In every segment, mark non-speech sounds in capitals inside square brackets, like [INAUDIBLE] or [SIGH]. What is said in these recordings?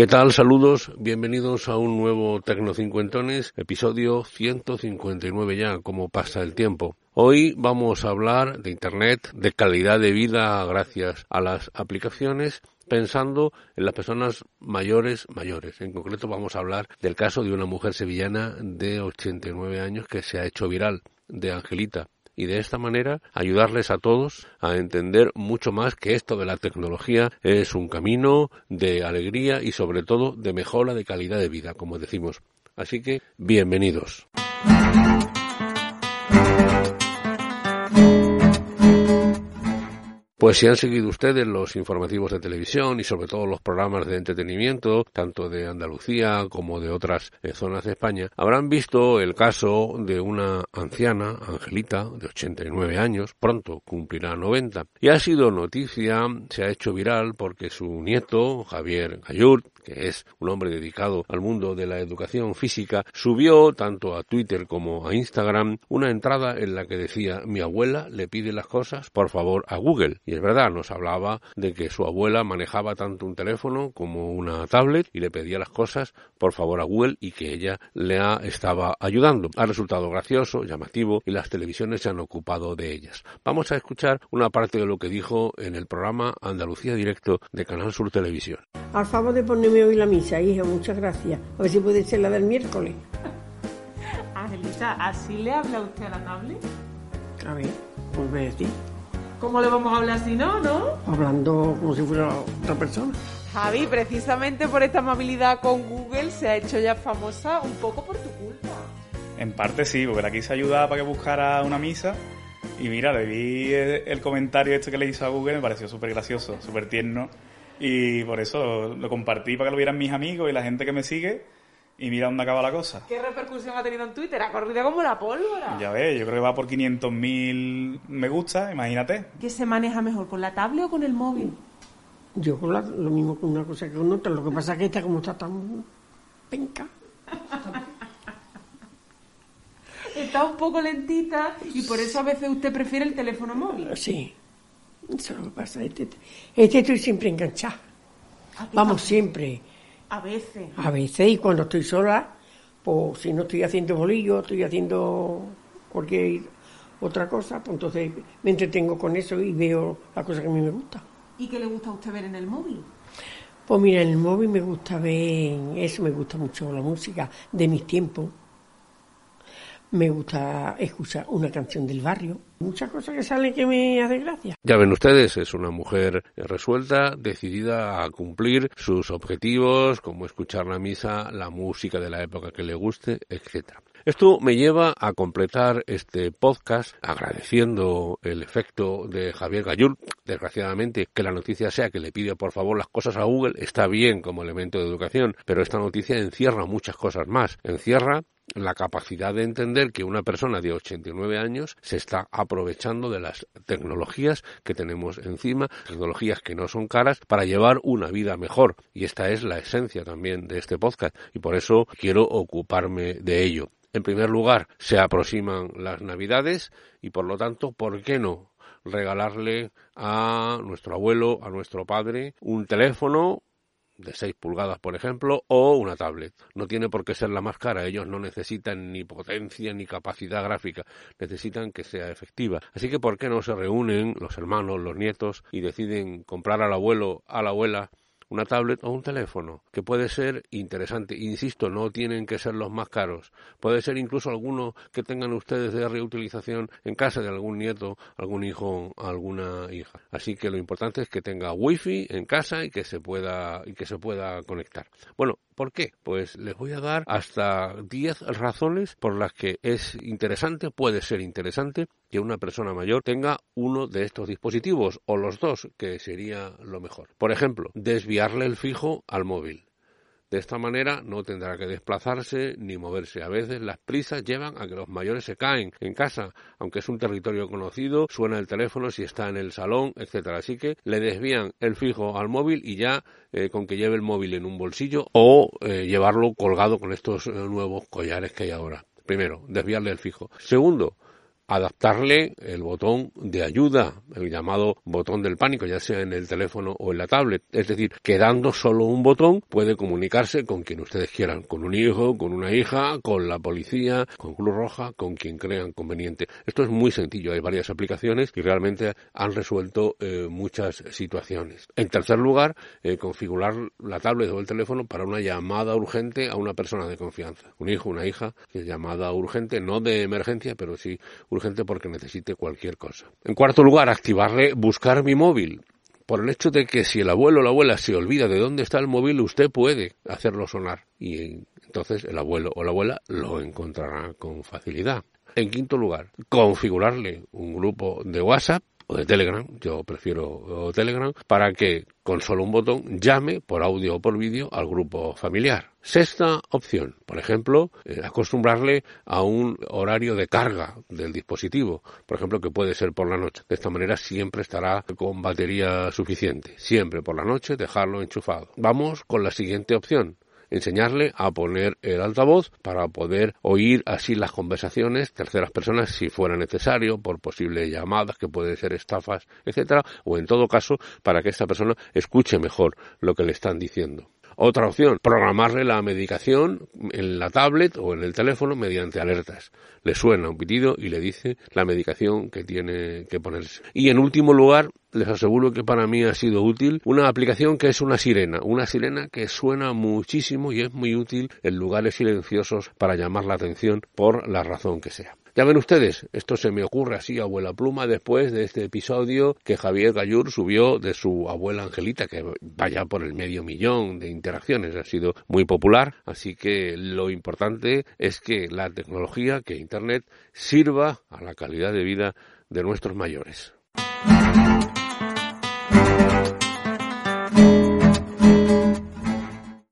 ¿Qué tal? Saludos, bienvenidos a un nuevo Tecnocincuentones, episodio 159 ya, como pasa el tiempo. Hoy vamos a hablar de Internet, de calidad de vida gracias a las aplicaciones, pensando en las personas mayores mayores. En concreto vamos a hablar del caso de una mujer sevillana de 89 años que se ha hecho viral, de Angelita y de esta manera ayudarles a todos a entender mucho más que esto de la tecnología es un camino de alegría y sobre todo de mejora de calidad de vida, como decimos. Así que bienvenidos. Pues si han seguido ustedes los informativos de televisión y sobre todo los programas de entretenimiento, tanto de Andalucía como de otras eh, zonas de España, habrán visto el caso de una anciana, Angelita, de 89 años, pronto cumplirá 90, y ha sido noticia, se ha hecho viral porque su nieto, Javier Gallur, que es un hombre dedicado al mundo de la educación física, subió tanto a Twitter como a Instagram una entrada en la que decía mi abuela le pide las cosas por favor a Google. Y es verdad, nos hablaba de que su abuela manejaba tanto un teléfono como una tablet y le pedía las cosas por favor a Google y que ella le estaba ayudando. Ha resultado gracioso, llamativo y las televisiones se han ocupado de ellas. Vamos a escuchar una parte de lo que dijo en el programa Andalucía Directo de Canal Sur Televisión. Al favor de ponerme hoy la misa, hija, muchas gracias. A ver si puede ser la del miércoles. [LAUGHS] Angelita, ¿así le habla usted a la nable? A ver, pues a decir. ¿Cómo le vamos a hablar si no, no? Hablando como si fuera otra persona. Javi, precisamente por esta amabilidad con Google se ha hecho ya famosa un poco por tu culpa. En parte sí, porque la quise ayudar para que buscara una misa. Y mira, le vi el, comentario este que le hizo a Google, me pareció súper gracioso, súper tierno. Y por eso lo compartí para que lo vieran mis amigos y la gente que me sigue. Y mira dónde acaba la cosa. ¿Qué repercusión ha tenido en Twitter? Ha corrido como la pólvora. Ya ves, yo creo que va por 500.000 me gusta, imagínate. ¿Qué se maneja mejor, con la tablet o con el móvil? Yo con la- lo mismo con una cosa que con otra. Lo que pasa es que esta como está tan penca. Está un poco lentita y por eso a veces usted prefiere el teléfono móvil. Sí. Eso es lo que pasa. Este, este estoy siempre enganchada. Vamos, siempre. A veces. A veces, y cuando estoy sola, pues si no estoy haciendo bolillo, estoy haciendo cualquier otra cosa, pues entonces me entretengo con eso y veo la cosa que a mí me gusta. ¿Y qué le gusta a usted ver en el móvil? Pues mira, en el móvil me gusta ver, eso me gusta mucho, la música de mis tiempos. Me gusta escuchar una canción del barrio. Muchas cosas que salen que me hacen gracia. Ya ven ustedes, es una mujer resuelta, decidida a cumplir sus objetivos, como escuchar la misa, la música de la época que le guste, etcétera. Esto me lleva a completar este podcast agradeciendo el efecto de Javier Gallur. Desgraciadamente, que la noticia sea que le pide por favor las cosas a Google está bien como elemento de educación, pero esta noticia encierra muchas cosas más. Encierra la capacidad de entender que una persona de 89 años se está aprovechando de las tecnologías que tenemos encima, tecnologías que no son caras, para llevar una vida mejor. Y esta es la esencia también de este podcast y por eso quiero ocuparme de ello. En primer lugar, se aproximan las Navidades y por lo tanto, ¿por qué no regalarle a nuestro abuelo, a nuestro padre, un teléfono de 6 pulgadas, por ejemplo, o una tablet. No tiene por qué ser la más cara. Ellos no necesitan ni potencia ni capacidad gráfica. Necesitan que sea efectiva. Así que, ¿por qué no se reúnen los hermanos, los nietos y deciden comprar al abuelo, a la abuela una tablet o un teléfono, que puede ser interesante. Insisto, no tienen que ser los más caros. Puede ser incluso alguno que tengan ustedes de reutilización en casa de algún nieto, algún hijo, alguna hija. Así que lo importante es que tenga wifi en casa y que se pueda y que se pueda conectar. Bueno, ¿Por qué? Pues les voy a dar hasta 10 razones por las que es interesante, puede ser interesante, que una persona mayor tenga uno de estos dispositivos o los dos, que sería lo mejor. Por ejemplo, desviarle el fijo al móvil. De esta manera no tendrá que desplazarse ni moverse. A veces las prisas llevan a que los mayores se caen en casa, aunque es un territorio conocido, suena el teléfono si está en el salón, etcétera. Así que le desvían el fijo al móvil y ya eh, con que lleve el móvil en un bolsillo o eh, llevarlo colgado con estos eh, nuevos collares que hay ahora. Primero, desviarle el fijo. Segundo, adaptarle el botón de ayuda, el llamado botón del pánico, ya sea en el teléfono o en la tablet. Es decir, quedando solo un botón, puede comunicarse con quien ustedes quieran, con un hijo, con una hija, con la policía, con Cruz Roja, con quien crean conveniente. Esto es muy sencillo, hay varias aplicaciones y realmente han resuelto eh, muchas situaciones. En tercer lugar, eh, configurar la tablet o el teléfono para una llamada urgente a una persona de confianza. Un hijo, una hija, que llamada urgente, no de emergencia, pero sí urgente gente porque necesite cualquier cosa. En cuarto lugar, activarle buscar mi móvil. Por el hecho de que si el abuelo o la abuela se olvida de dónde está el móvil, usted puede hacerlo sonar. Y entonces el abuelo o la abuela lo encontrará con facilidad. En quinto lugar, configurarle un grupo de WhatsApp o de Telegram, yo prefiero Telegram, para que con solo un botón llame por audio o por vídeo al grupo familiar. Sexta opción, por ejemplo, eh, acostumbrarle a un horario de carga del dispositivo, por ejemplo, que puede ser por la noche. De esta manera siempre estará con batería suficiente. Siempre por la noche dejarlo enchufado. Vamos con la siguiente opción enseñarle a poner el altavoz para poder oír así las conversaciones terceras personas si fuera necesario por posibles llamadas que pueden ser estafas, etcétera, o en todo caso para que esta persona escuche mejor lo que le están diciendo. Otra opción, programarle la medicación en la tablet o en el teléfono mediante alertas. Le suena un pitido y le dice la medicación que tiene que ponerse. Y en último lugar, les aseguro que para mí ha sido útil una aplicación que es una sirena, una sirena que suena muchísimo y es muy útil en lugares silenciosos para llamar la atención por la razón que sea. Ya ven ustedes, esto se me ocurre así, abuela pluma, después de este episodio que Javier Gallur subió de su abuela Angelita, que vaya por el medio millón de interacciones, ha sido muy popular, así que lo importante es que la tecnología, que Internet, sirva a la calidad de vida de nuestros mayores.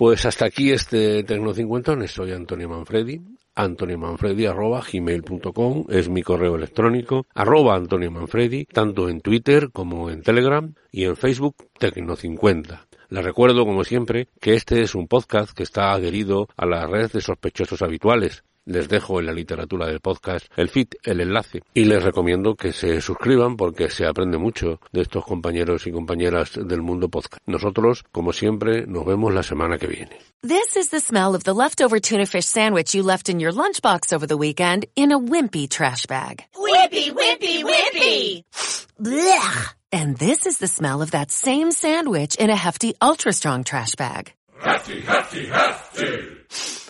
Pues hasta aquí este Tecnocincuentones. Soy Antonio Manfredi antoniomanfredi.gmail.com es mi correo electrónico, arroba Antonio Manfredi, tanto en Twitter como en Telegram y en Facebook Tecno50. Les recuerdo, como siempre, que este es un podcast que está adherido a la red de sospechosos habituales, les dejo en la literatura del podcast el feed, el enlace, y les recomiendo que se suscriban porque se aprende mucho de estos compañeros y compañeras del mundo podcast. Nosotros, como siempre, nos vemos la semana que viene. This is the smell of the leftover tuna fish sandwich you left in your lunchbox over the weekend in a wimpy trash bag. Wimpy, wimpy, wimpy! Blech! And this is the smell of that same sandwich in a hefty, ultra strong trash bag. Hefty, hefty, hefty.